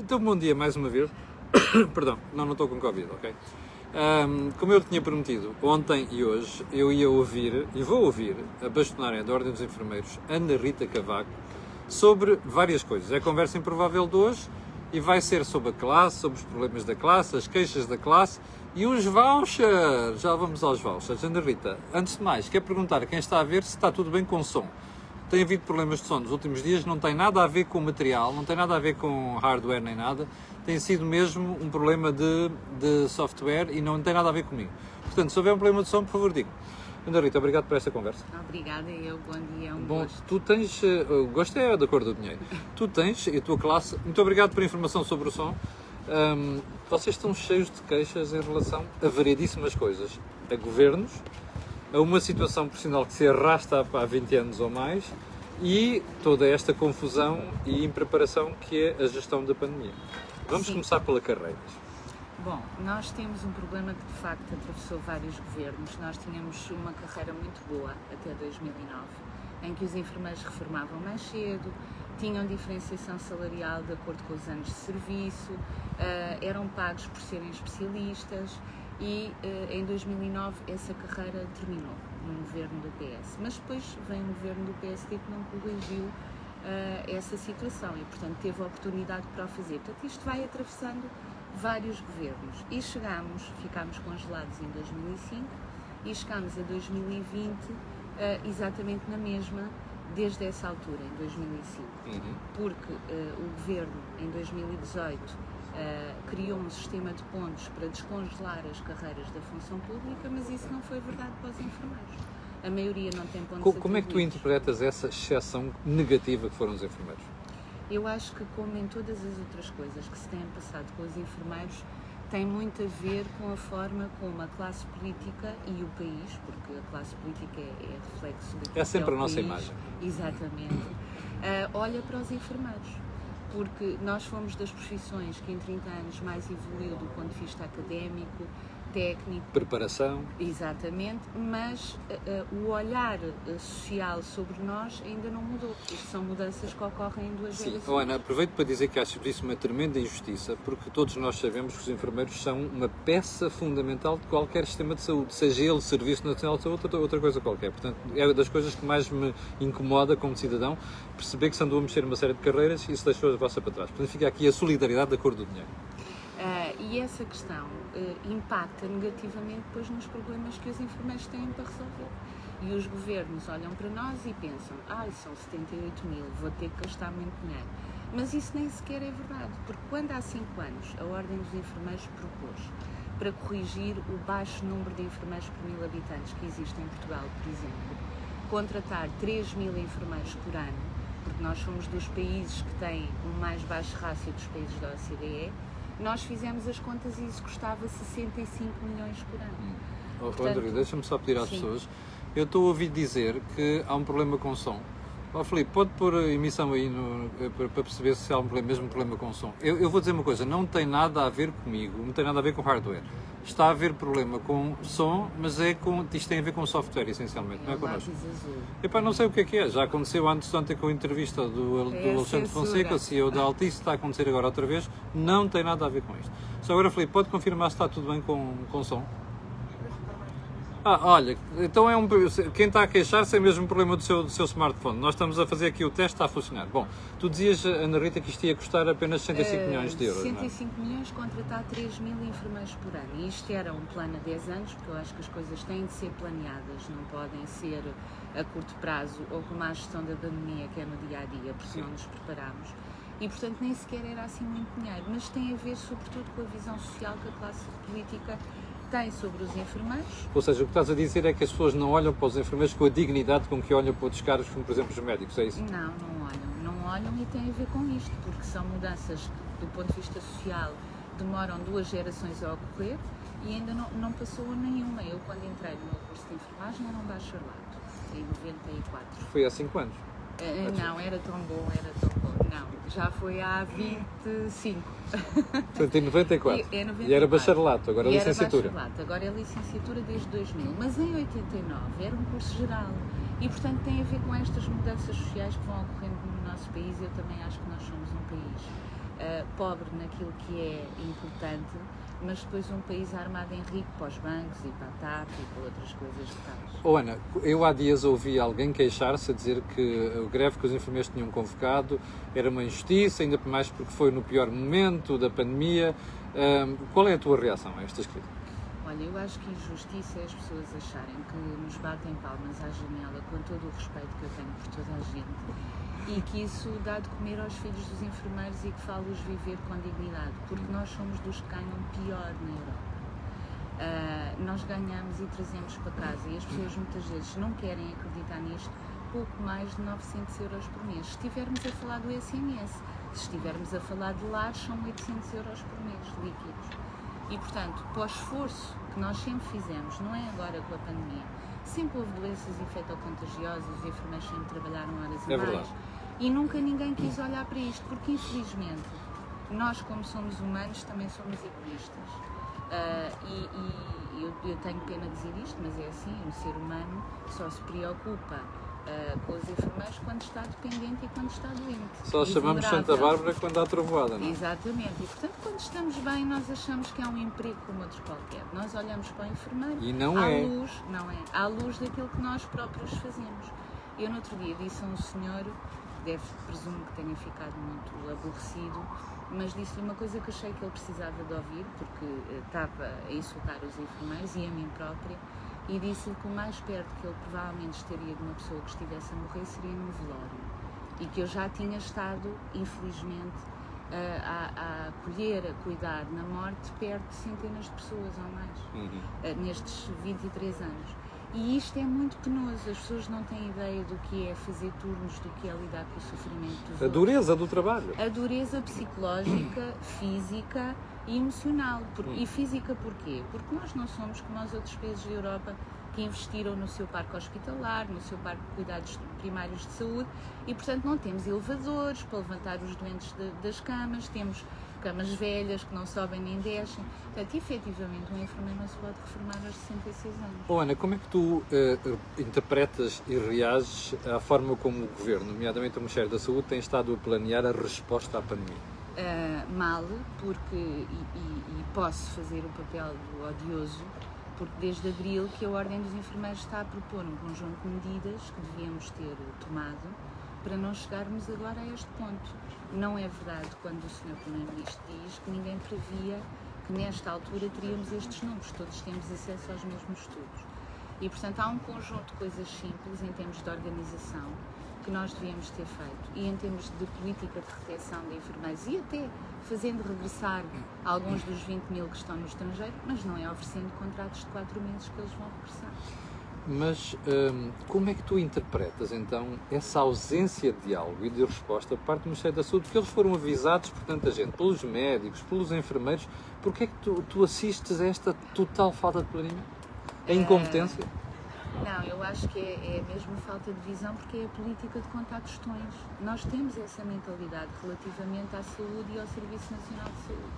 Então, bom dia mais uma vez. Perdão, não, não estou com Covid, ok? Um, como eu tinha prometido, ontem e hoje eu ia ouvir, e vou ouvir, a bastonária da Ordem dos Enfermeiros, Ana Rita Cavaco, sobre várias coisas. É a conversa improvável de hoje e vai ser sobre a classe, sobre os problemas da classe, as queixas da classe e os vouchers. Já vamos aos vouchers. Ana Rita, antes de mais, quero perguntar a quem está a ver se está tudo bem com o som. Tem havido problemas de som nos últimos dias, não tem nada a ver com o material, não tem nada a ver com hardware nem nada tem sido mesmo um problema de, de software e não tem nada a ver comigo. Portanto, se houver um problema de som, por favor, diga. Ana Rita, obrigado por esta conversa. Obrigada, eu. Bom dia, um Bom, gosto. tu tens, uh, gosto é da cor do dinheiro. tu tens, e a tua classe, muito obrigado por a informação sobre o som. Um, vocês estão cheios de queixas em relação a variedíssimas coisas. A governos, a uma situação profissional que se arrasta há 20 anos ou mais e toda esta confusão e impreparação que é a gestão da pandemia. Vamos Sim. começar pela carreira. Bom, nós temos um problema que de facto atravessou vários governos. Nós tínhamos uma carreira muito boa até 2009, em que os enfermeiros reformavam mais cedo, tinham diferenciação salarial de acordo com os anos de serviço, uh, eram pagos por serem especialistas e uh, em 2009 essa carreira terminou no governo do PS. Mas depois vem um governo do PSD que não corrigiu uh, essa situação e, portanto, teve a oportunidade para o fazer. Portanto, isto vai atravessando vários governos e chegamos, ficámos congelados em 2005 e chegamos a 2020 uh, eh, exatamente na mesma desde essa altura, em 2005. Uhum. Porque o governo, em 2018, criou um sistema de pontos para descongelar as carreiras da função pública, mas isso não foi verdade para os enfermeiros a maioria não tem pontos Como, como é que tu interpretas essa exceção negativa que foram os enfermeiros? Eu acho que, como em todas as outras coisas que se têm passado com os enfermeiros, tem muito a ver com a forma como a classe política e o país, porque a classe política é, é reflexo do É sempre é a nossa país, imagem. Exatamente. Uh, olha para os enfermeiros. Porque nós fomos das profissões que em 30 anos mais evoluiu do ponto de vista académico, técnico. Preparação. Exatamente, mas uh, o olhar uh, social sobre nós ainda não mudou. Isto são mudanças que ocorrem em duas Sim. gerações. Oh, Ana, aproveito para dizer que acho isso uma tremenda injustiça, porque todos nós sabemos que os enfermeiros são uma peça fundamental de qualquer sistema de saúde, seja ele Serviço Nacional de Saúde ou outra coisa qualquer. Portanto, é das coisas que mais me incomoda como cidadão perceber que se andou a mexer uma série de carreiras e isso deixou a vossa para trás. Portanto, fica aqui a solidariedade da cor do dinheiro. E essa questão uh, impacta negativamente depois nos problemas que os enfermeiros têm para resolver. E os governos olham para nós e pensam: ah, são 78 mil, vou ter que gastar muito dinheiro. Mas isso nem sequer é verdade, porque quando há 5 anos a Ordem dos Enfermeiros propôs para corrigir o baixo número de enfermeiros por mil habitantes que existe em Portugal, por exemplo, contratar 3 mil enfermeiros por ano, porque nós somos dos países que têm o mais baixo rácio dos países da OCDE, nós fizemos as contas e isso custava 65 milhões por ano. Hum. Oh, Portanto, André, deixa-me só pedir às sim. pessoas. Eu estou a ouvir dizer que há um problema com som. Oh, Filipe, pode pôr a emissão aí no, eh, para, perceber se há um problema, mesmo problema com som. Eu, eu, vou dizer uma coisa, não tem nada a ver comigo, não tem nada a ver com hardware. Está a haver problema com som, mas é com, isto tem a ver com software, essencialmente, é não é connosco. Epá, não sei o que é que é, já aconteceu antes ontem com a entrevista do, do é Alexandre Fonseca, CEO da Altice, está a acontecer agora outra vez, não tem nada a ver com isto. Só agora, Filipe, pode confirmar se está tudo bem com, com som? Ah, olha, então é um. Quem está a queixar-se é mesmo um problema do seu, do seu smartphone. Nós estamos a fazer aqui o teste, está a funcionar. Bom, tu dizias, Ana Rita, que isto ia custar apenas 65 uh, milhões de euros. 65 não é? milhões contratar 3 mil enfermeiros por ano. E isto era um plano a 10 anos, porque eu acho que as coisas têm de ser planeadas, não podem ser a curto prazo ou como a gestão da pandemia, que é no dia a dia, porque Sim. não nos preparamos. E, portanto, nem sequer era assim muito dinheiro. Mas tem a ver, sobretudo, com a visão social que a classe política tem sobre os enfermeiros. Ou seja, o que estás a dizer é que as pessoas não olham para os enfermeiros com a dignidade com que olham para outros caras, como por exemplo os médicos, é isso? Não, não olham. Não olham e tem a ver com isto, porque são mudanças do ponto de vista social, demoram duas gerações a ocorrer e ainda não, não passou nenhuma. Eu, quando entrei no meu curso de enfermagem, era um bacharelato, em 94. Foi há 5 anos? Uh, não, era tão bom, era tão já foi há 25. Portanto, em 94. E, é 94. e era bacharelato, agora é licenciatura. Era bacharelato, agora é licenciatura desde 2000. Mas em 89 era um curso geral. E, portanto, tem a ver com estas mudanças sociais que vão ocorrendo no nosso país. Eu também acho que nós somos um país uh, pobre naquilo que é importante, mas depois um país armado em rico para os bancos e para a TAP e para outras coisas tais. Oh, Ana, eu há dias ouvi alguém queixar-se a dizer que o greve que os enfermeiros tinham convocado era uma injustiça, ainda mais porque foi no pior momento da pandemia. Um, qual é a tua reação a estas críticas? Olha, eu acho que injustiça é as pessoas acharem que nos batem palmas à janela com todo o respeito que eu tenho por toda a gente e que isso dá de comer aos filhos dos enfermeiros e que fala-os viver com dignidade, porque nós somos dos que ganham pior na Europa. Uh, nós ganhamos e trazemos para casa e as pessoas muitas vezes não querem acreditar nisto pouco mais de 900 euros por mês. Se estivermos a falar do SMS, se estivermos a falar de lares, são 800 euros por mês líquidos. E, portanto, para o esforço que nós sempre fizemos, não é agora com a pandemia, sempre houve doenças infectocontagiosas, os enfermeiros sempre trabalharam horas é e mais. Verdade. E nunca ninguém quis olhar para isto, porque infelizmente nós, como somos humanos, também somos egoístas. Uh, e, e eu, eu, tenho pena de dizer isto, mas é assim: um ser humano só se preocupa uh, com os enfermeiros quando está dependente e quando está doente. Só chamamos Santa Bárbara quando há trovoada, não é? Exatamente. E portanto, quando estamos bem, nós achamos que é um emprego como outro qualquer. Nós olhamos para o enfermeiro e não à é. luz, não é? À luz daquilo que nós próprios fazemos. Eu, no outro dia, disse a um senhor deve, presumo que tenha ficado muito aborrecido, mas disse-lhe uma coisa que achei que ele precisava de ouvir, porque uh, estava a insultar os enfermeiros e a mim própria, e disse-lhe que o mais perto que ele provavelmente estaria de uma pessoa que estivesse a morrer seria no velório. E que eu já tinha estado, infelizmente, uh, a, a acolher, a cuidar na morte perto de centenas de pessoas ou mais, uhum. uh, nestes 23 anos. E isto é muito penoso, as pessoas não têm ideia do que é fazer turnos, do que é lidar com o sofrimento dos A dureza do trabalho. A dureza psicológica, física e emocional. Por, hum. E física porquê? Porque nós não somos como os outros países da Europa que investiram no seu parque hospitalar, no seu parque de cuidados primários de saúde e, portanto, não temos elevadores para levantar os doentes de, das camas, temos camas velhas que não sobem nem descem. Portanto, efetivamente, um enfermeiro não se pode reformar aos 66 anos. Oh, Ana, como é que tu uh, interpretas e reages à forma como o Governo, nomeadamente o Ministério da Saúde, tem estado a planear a resposta à pandemia? Uh, mal, porque, e, e, e posso fazer o papel do odioso, porque desde abril que a Ordem dos Enfermeiros está a propor um conjunto de medidas que devíamos ter tomado para não chegarmos agora a este ponto. Não é verdade quando o Sr. Primeiro-Ministro diz que ninguém previa que nesta altura teríamos estes números, todos temos acesso aos mesmos estudos. E, portanto, há um conjunto de coisas simples em termos de organização que nós devíamos ter feito e em termos de política de retenção de enfermeiros e até fazendo regressar alguns dos 20 mil que estão no estrangeiro, mas não é oferecendo contratos de 4 meses que eles vão regressar. Mas hum, como é que tu interpretas então essa ausência de diálogo e de resposta por parte do Ministério da Saúde? Porque eles foram avisados por tanta gente, pelos médicos, pelos enfermeiros. Porquê é que tu, tu assistes a esta total falta de planeamento? A incompetência? Uh, não, eu acho que é, é mesmo falta de visão porque é a política de contar tostões. Nós temos essa mentalidade relativamente à saúde e ao Serviço Nacional de Saúde.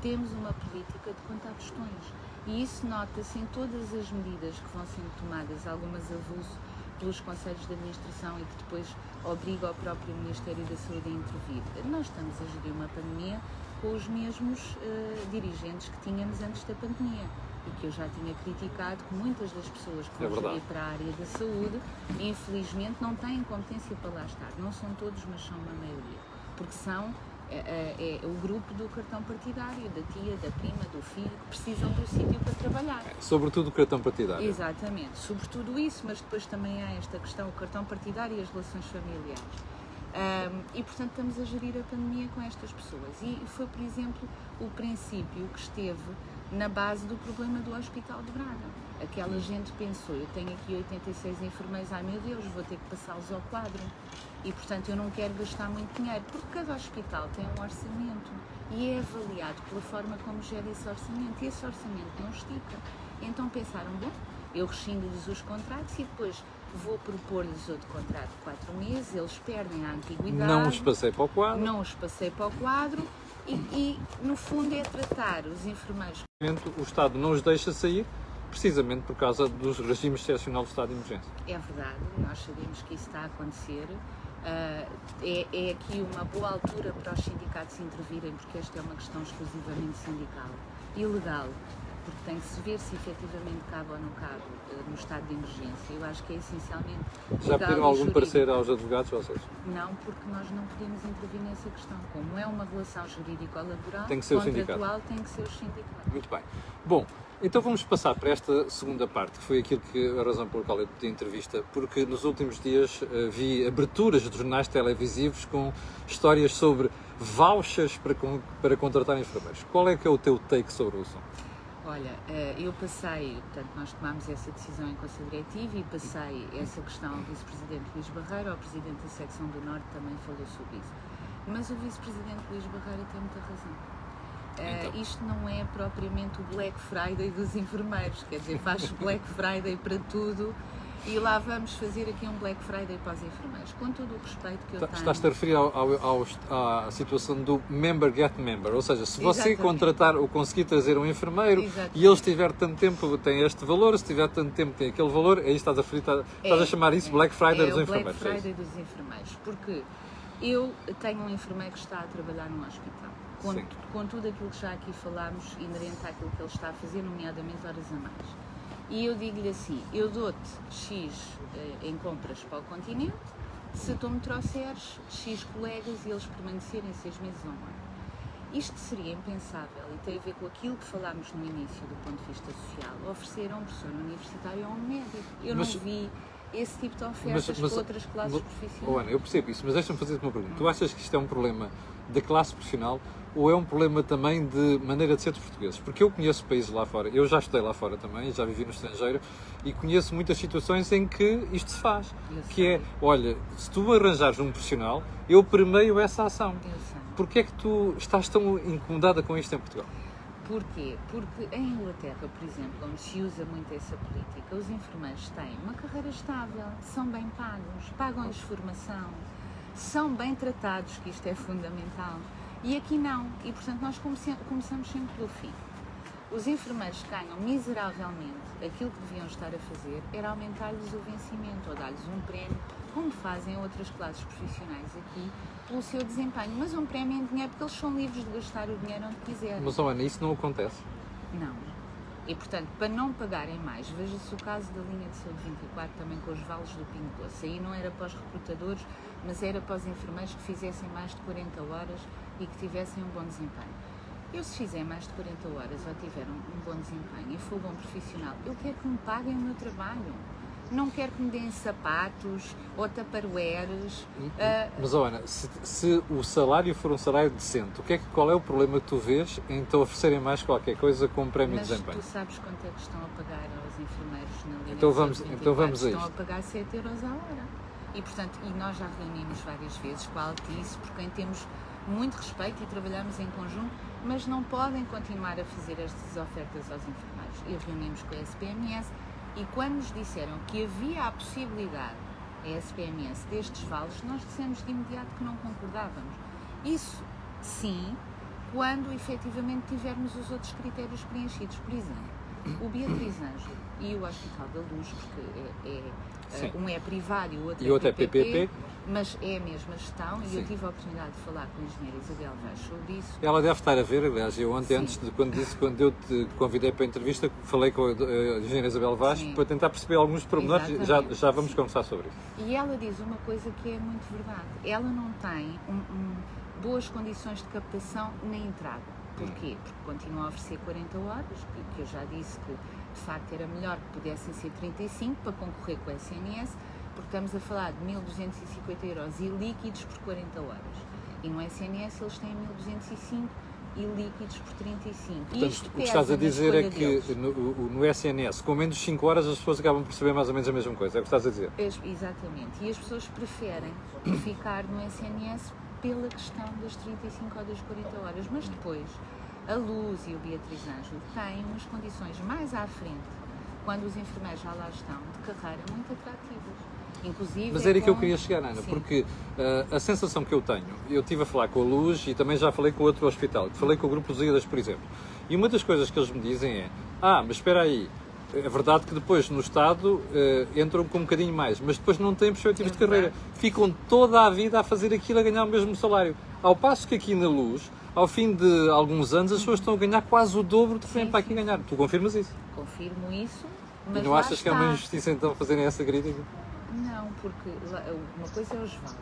Temos uma política de contar tostões e isso nota-se em todas as medidas que vão sendo tomadas, algumas avulso pelos conselhos de administração e que depois obriga o próprio Ministério da Saúde a intervir. Nós estamos a gerir uma pandemia com os mesmos uh, dirigentes que tínhamos antes da pandemia e que eu já tinha criticado que muitas das pessoas que vão é para a área da saúde, infelizmente, não têm competência para lá estar. Não são todos, mas são uma maioria. Porque são é, é, é, o grupo do cartão partidário, da tia, da prima, do filho, que precisam do sítio para trabalhar. É, sobretudo o cartão partidário. Exatamente, sobretudo isso, mas depois também há esta questão, o cartão partidário e as relações familiares. Um, e portanto estamos a gerir a pandemia com estas pessoas. E foi, por exemplo, o princípio que esteve na base do problema do Hospital de Braga. Aquela gente pensou, eu tenho aqui 86 enfermeiros, ai meu Deus, vou ter que passá-los ao quadro e, portanto, eu não quero gastar muito dinheiro, porque cada hospital tem um orçamento e é avaliado pela forma como gera esse orçamento. E esse orçamento não estica. Então pensaram, bom, eu rescindo-lhes os contratos e depois vou propor-lhes outro contrato de quatro meses, eles perdem a antiguidade. Não os passei para o quadro. Não os passei para o quadro e, e no fundo é tratar os enfermeiros. O Estado não os deixa sair precisamente por causa dos regimes excepcional do estado de emergência. É verdade, nós sabemos que isso está a acontecer Uh, é, é aqui uma boa altura para os sindicatos intervirem, porque esta é uma questão exclusivamente sindical e legal porque tem que se ver se efetivamente cabe ou não cabe uh, no estado de emergência. Eu acho que é essencialmente. Já pediram algum jurídico. parecer aos advogados, vocês? Não, porque nós não podemos intervir nessa questão. Como é uma relação jurídico-laboral, tem que ser o sindicato. tem que ser o sindicato. Muito bem. Bom, então vamos passar para esta segunda parte, que foi aquilo que a razão pela qual eu pedi entrevista, porque nos últimos dias uh, vi aberturas de jornais televisivos com histórias sobre vouchers para, para contratar enfermeiros. Qual é que é o teu take sobre o assunto? Olha, eh, eu passei, portanto, nós tomámos essa decisão em Conselho Diretivo e passei essa questão ao Vice-Presidente Luís Barreiro, ao Presidente da Secção do Norte também falou sobre isso. Mas o Vice-Presidente Luís Barreiro tem muita razão. Eh, então. Uh, isto não é propriamente o Black Friday dos enfermeiros, quer dizer, faz Black Friday para tudo e lá vamos fazer aqui um Black Friday para os enfermeiros, com todo o respeito que eu tenho. Estás-te a referir ao, ao, ao, à situação do member get member, ou seja, se você Exatamente. contratar ou conseguir trazer um enfermeiro Exatamente. e ele estiver tanto tempo, tem este valor, se tiver tanto tempo, tem aquele valor, aí estás a, referir, estás é, a chamar isso é, Black Friday é dos enfermeiros. Black é Friday dos enfermeiros, porque eu tenho um enfermeiro que está a trabalhar num hospital. Com, com tudo aquilo que já aqui falámos, inerente àquilo que ele está a fazer, nomeadamente horas a mais e eu digo-lhe assim: eu dou-te X eh, em compras para o continente se tu me trouxeres X colegas e eles permanecerem seis meses ou um ano. Isto seria impensável e tem a ver com aquilo que falámos no início do ponto de vista social, oferecer a um professor universitário ou a um médico. Eu mas, não vi esse tipo de ofertas mas, outras classes profissionais. Ana, eu percebo isso, mas deixa-me fazer-te uma pergunta. Tu achas que isto é um problema da classe profissional ou é um problema também de maneira de ser dos portugueses? Porque eu conheço países lá fora, eu já estudei lá fora também, já vivi no estrangeiro e conheço muitas situações em que isto se faz. Que é, olha, se tu arranjares um profissional, eu permeio essa ação. Porquê é que tu estás tão incomodada com isto em Portugal? Porquê? Porque em Inglaterra, por exemplo, onde se usa muito essa política, os enfermeiros têm uma carreira estável, são bem pagos, pagam-lhes formação, são bem tratados, que isto é fundamental. E aqui não. E, portanto, nós começamos sempre pelo fim. Os enfermeiros ganham miseravelmente aquilo que deviam estar a fazer era aumentar-lhes o vencimento ou dar-lhes um prémio, como fazem outras classes profissionais aqui, pelo seu desempenho. Mas um prémio em dinheiro, porque eles são livres de gastar o dinheiro onde quiserem. Mas, Ana, isso não acontece? Não. E, portanto, para não pagarem mais, veja-se o caso da linha de saúde 24, também com os vales do Pingo Doce. Aí não era para os recrutadores, mas era para os enfermeiros que fizessem mais de 40 horas e que tivessem um bom desempenho. Eu, se fizer mais de 40 horas ou tiver um, um bom desempenho e for bom profissional, eu quero que me paguem o meu trabalho. Não quero que me deem sapatos ou taparueres. Uh... Mas, Ana, se, se, o salário for um salário decente, o que é que, qual é o problema que tu vês em então oferecerem mais qualquer coisa com um prémio Mas de desempenho? tu sabes quanto é que estão a pagar aos enfermeiros na linha então vamos, então vamos a Estão a pagar 7 euros a hora. E, portanto, e nós já reunimos várias vezes com a Altice, por quem temos muito respeito e trabalhamos em conjunto, mas não podem continuar a fazer estas ofertas aos enfermeiros. E reunimos com a SPMS e quando nos disseram que havia a possibilidade, a SPMS, destes vales, nós dissemos de imediato que não concordávamos. Isso, sim, quando efetivamente tivermos os outros critérios preenchidos. Por exemplo, o Beatriz Anjo e o Hospital da Luz, porque é, é um é privado e o outro, e outro é PPP, é PPP mas é a mesma gestão Sim. e eu tive a oportunidade de falar com a engenheira Isabel Vaz sobre isso. Ela deve estar a ver, aliás, eu ontem, Sim. antes de quando, disse, quando eu te convidei para a entrevista, falei com a engenheira Isabel Vaz Sim. para tentar perceber alguns pormenores, já, já vamos conversar sobre isso. E ela diz uma coisa que é muito verdade, ela não tem um, um, boas condições de captação na entrada. Porquê? Porque continua a oferecer 40 horas, que, que eu já disse que de facto era melhor que pudessem ser 35 para concorrer com a SNS, porque estamos a falar de 1.250 euros e líquidos por 40 horas. E no SNS eles têm 1.205 e líquidos por 35. Portanto, o que estás a dizer é que no, no, SNS, com menos de 5 horas, as pessoas acabam por saber mais ou menos a mesma coisa. É o que estás a dizer? exatamente. E as pessoas preferem ficar no SNS pela questão das 35 ou das 40 horas. Mas depois, a Luz e o Beatriz Anjo têm umas condições mais à frente, quando os enfermeiros já lá estão, de carreira muito atrativas. Inclusive Mas era é que eu queria chegar, Ana, Sim. porque uh, a sensação que eu tenho, eu estive a falar com a Luz e também já falei com outro hospital, falei com o Grupo Lusíadas, por exemplo, e uma das coisas que eles me dizem é: Ah, mas espera aí, É verdade que depois no Estado uh, entram com um bocadinho mais, mas depois não têm perspectivas de carreira. Ficam toda a vida a fazer aquilo a ganhar o mesmo salário. Ao passo que aqui na Luz, ao fim de alguns anos, as pessoas estão a ganhar quase o dobro do que vêm para aqui ganhar. Tu confirmas isso? Confirmo isso. Mas e não achas que é uma injustiça então fazerem essa crítica? Não, porque uma coisa é os vales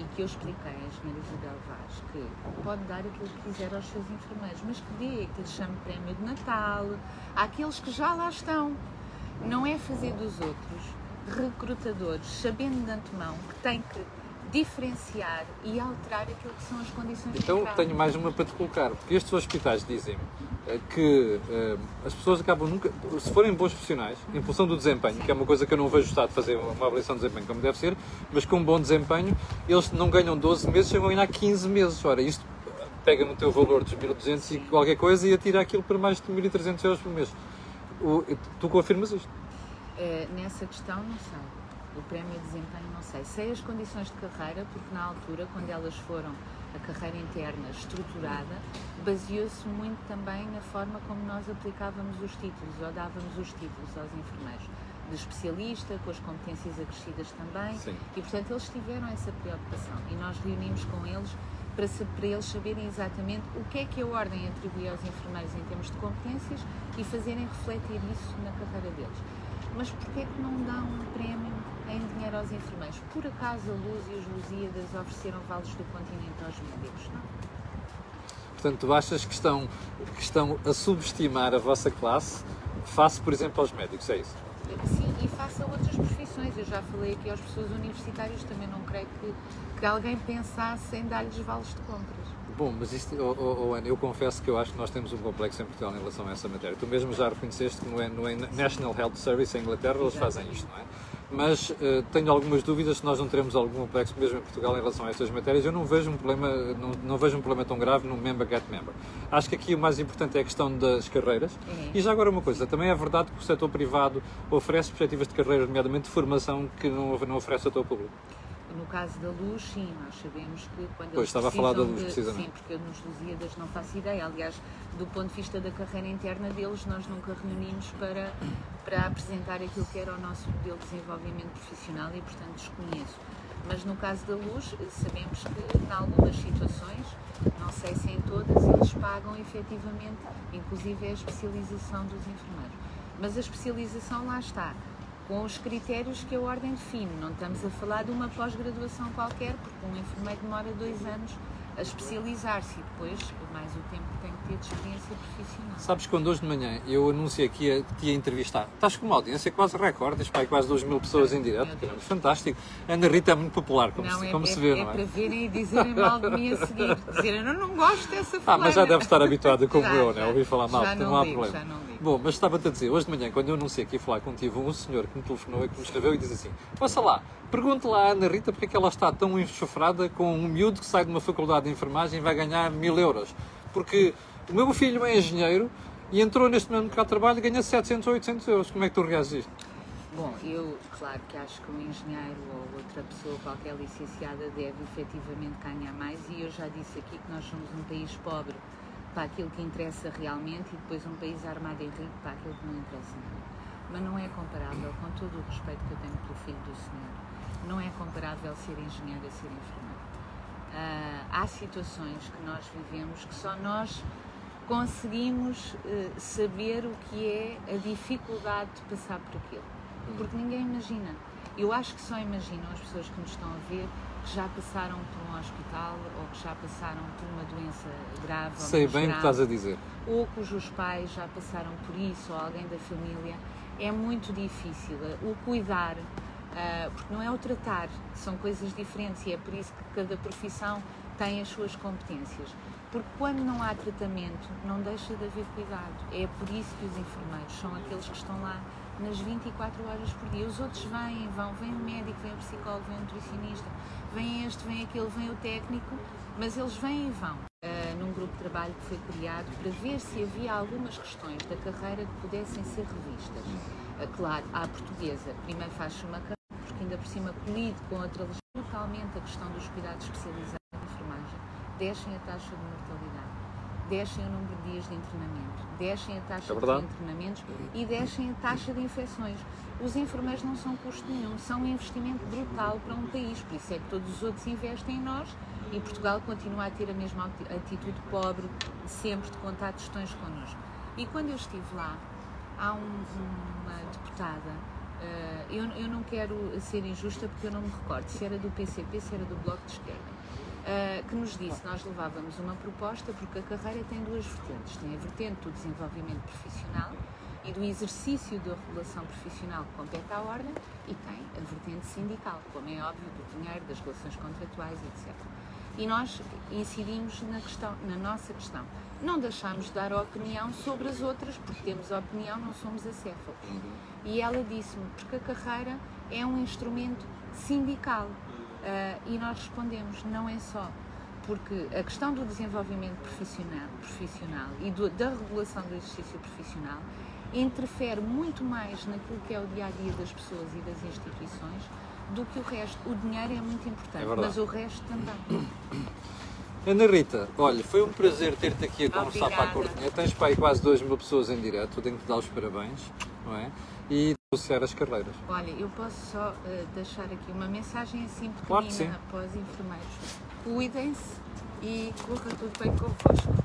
e que eu expliquei à engenheira Isabel Vaz que pode dar aquilo que quiser aos seus enfermeiros, mas que dê, que lhe chame prémio de Natal àqueles que já lá estão. Não é fazer dos outros recrutadores, sabendo de antemão que tem que diferenciar e alterar aquilo que são as condições então, tenho mais uma para te colocar, porque estes hospitais dizem eh, que uh, as pessoas acabam nunca, se forem bons profissionais, em função do desempenho, que é uma coisa que eu não vejo o Estado fazer uma avaliação de desempenho como deve ser, mas com um bom desempenho, eles não ganham 12 meses, chegam a ganhar 15 meses. Ora, isto pega no teu valor dos 1.200 e qualquer coisa e atira aquilo para mais de 1.300 euros por mês. O, tu confirmas isto? Uh, nessa questão, não sei o prémio de desempenho, não sei. Sei as condições de carreira, porque na altura, quando elas foram a carreira interna estruturada, baseou-se muito também na forma como nós aplicávamos os títulos, ou dávamos os títulos aos enfermeiros. De especialista, com as competências acrescidas também. Sim. E, portanto, eles tiveram essa preocupação. E nós reunimos com eles para, para, eles saberem exatamente o que é que a Ordem atribui aos enfermeiros em termos de competências e fazerem refletir isso na carreira deles. Mas porquê é que não dão um prémio em dinheiro aos enfermeiros. Por acaso a Luz e os Lusíadas ofereceram vales do continente aos médicos? Não. Portanto, tu achas que estão, que estão a subestimar a vossa classe face, por exemplo, aos médicos, é isso? Sim, e face a outras profissões. Eu já falei aqui aos professores universitários, também não creio que, que alguém pensasse em dar-lhes vales de compras. Bom, mas isto, oh, oh, oh, Ana, eu confesso que eu acho que nós temos um complexo em Portugal em relação a essa matéria. Tu mesmo já reconheceste que no, no National Health Service em Inglaterra eles fazem isto, não é? mas uh, tenho algumas dúvidas se nós não teremos algum complexo mesmo em Portugal em relação a estas matérias. Eu não vejo um problema, não, não vejo um problema tão grave no member get member. Acho que aqui o mais importante é a questão das carreiras. Uhum. E já agora uma coisa, também é verdade que o setor privado oferece perspectivas de carreira, nomeadamente de formação, que não, não oferece ao setor público. No caso da luz, sim, nós sabemos que quando pois, eles estava a falar da luz, de, precisamente. Sim, porque eu nos Lusíadas não faço ideia. Aliás, do ponto de vista da carreira interna deles, nós nunca reunimos para, para apresentar aquilo que era o nosso modelo de desenvolvimento profissional e, portanto, desconheço. Mas no caso da luz, sabemos que em algumas situações, não sei se em todas, eles pagam efetivamente, inclusive a especialização dos enfermeiros. Mas a especialização lá está com os critérios que a Ordem define. Não estamos a falar de uma pós-graduação qualquer, porque um enfermeiro demora dois anos a especializar-se e depois mais o tempo que tem que ter de experiência profissional. Sabes quando hoje de manhã eu anunciei que ia, que ia entrevistar, estás com uma audiência quase recorde, pai, quase 2 mil pessoas em direto, fantástico. A Ana Rita é muito popular, como, não, se, é, como é, se vê, é não é? É para verem e dizerem mal de mim a seguir, dizerem eu não gosto dessa fulana. Ah, mas já deve estar habituada como já, eu, né? Ouvi falar mal, já não, não há ligo, problema. Já não ligo. Bom, mas estava-te a dizer, hoje de manhã, quando eu anunciei ia falar contigo, um senhor que me telefonou e que me escreveu e disse assim: Passa lá, pergunte lá à Ana Rita porque é que ela está tão enxofrada com um miúdo que sai de uma faculdade de enfermagem e vai ganhar mil euros. Porque o meu filho é engenheiro e entrou neste momento mercado de trabalho e ganha 700 ou 800 euros. Como é que tu isto? Bom, eu, claro que acho que um engenheiro ou outra pessoa, qualquer licenciada, deve efetivamente ganhar mais e eu já disse aqui que nós somos um país pobre para aquilo que interessa realmente e depois um país armado e rico para aquilo que não interessa nada. Mas não é comparável, com todo o respeito que eu tenho pelo filho do senhor, não é comparável ser engenheiro a ser enfermeiro. Uh, há situações que nós vivemos que só nós conseguimos uh, saber o que é a dificuldade de passar por aquilo. Porque ninguém imagina. Eu acho que só imaginam as pessoas que nos estão a ver que já passaram por um hospital ou que já passaram por uma doença grave. Sei bem o que estás a dizer. Ou cujos pais já passaram por isso, ou alguém da família. É muito difícil. O cuidar, uh, porque não é o tratar, são coisas diferentes e é por isso que cada profissão tem as suas competências. Porque quando não há tratamento, não deixa de haver cuidado. É por isso que os enfermeiros são aqueles que estão lá nas 24 horas por dia. Os outros vêm, vão, vem o médico, vem o psicólogo, vem o nutricionista, vem este, vem aquele, vem o técnico, mas eles vêm e vão. Uh, num grupo de trabalho que foi criado para ver se havia algumas questões da carreira que pudessem ser revistas. Uh, claro, à portuguesa, primeiro faz-se uma carreira, porque ainda por cima colide com outra totalmente a questão dos cuidados especializados em enfermagem, descem a taxa de mortalidade. Descem o número de dias de internamento, descem a taxa É de internamentos e descem a taxa de infecções. Os enfermeiros não são custo nenhum, são um investimento brutal para um país, por isso é que todos os outros investem em nós e Portugal continua a ter a mesma ati- atitude pobre sempre de contar questões connosco. E quando eu estive lá, há um- uma deputada, eh, eu, eu não quero ser injusta porque eu não me recordo se era do PCP, se era do Bloco de Esquerda, eh, que nos disse nós levávamos uma proposta porque a carreira tem duas vertentes. Tem a vertente do desenvolvimento profissional e do exercício da regulação profissional que compete à ordem e tem a vertente sindical, como é óbvio, do dinheiro, das relações contratuais, etc. E nós incidimos na, questão, na nossa questão. Não deixámos de dar opinião sobre as outras, porque temos opinião, não somos acéfalos. E ela disse-me, porque a carreira é um instrumento sindical. Ah, e nós respondemos, não é só. Porque a questão do desenvolvimento profissional, profissional e do- da regulação do exercício profissional interfere muito mais naquilo que é o dia a dia das pessoas e das instituições do que o resto. O dinheiro é muito importante, É mas o resto também. Ana Rita, olha, foi um prazer ter-te aqui a conversar para a Obrigada. Cortinha. Tens para aí quase 2 mil pessoas em direto, tenho que te dar os parabéns, não é? E associar as carreiras. Olha, eu posso só eh, deixar aqui uma mensagem assim Claro que pequenina para os enfermeiros. Cuidem-se e corra tudo bem convosco.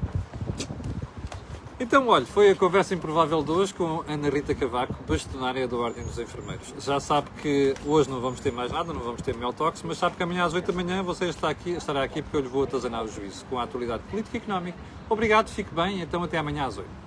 Então, olha, foi a conversa improvável de hoje com Ana Rita Cavaco, bastonária da Ordem dos Enfermeiros. Já sabe que hoje não vamos ter mais nada, não vamos ter Meltox, mas sabe que amanhã às 8 da manhã você está aqui, estará aqui porque eu lhe vou atazanar o juízo com a atualidade política e económica. Obrigado, fique bem, então até amanhã às 8.